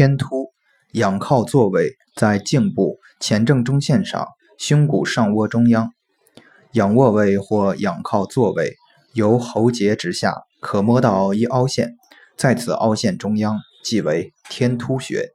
天突，仰靠坐位在颈部前正中线上，胸骨上窝中央，仰卧位或仰靠坐位由喉结直下可摸到一凹陷，在此凹陷中央即为天突穴。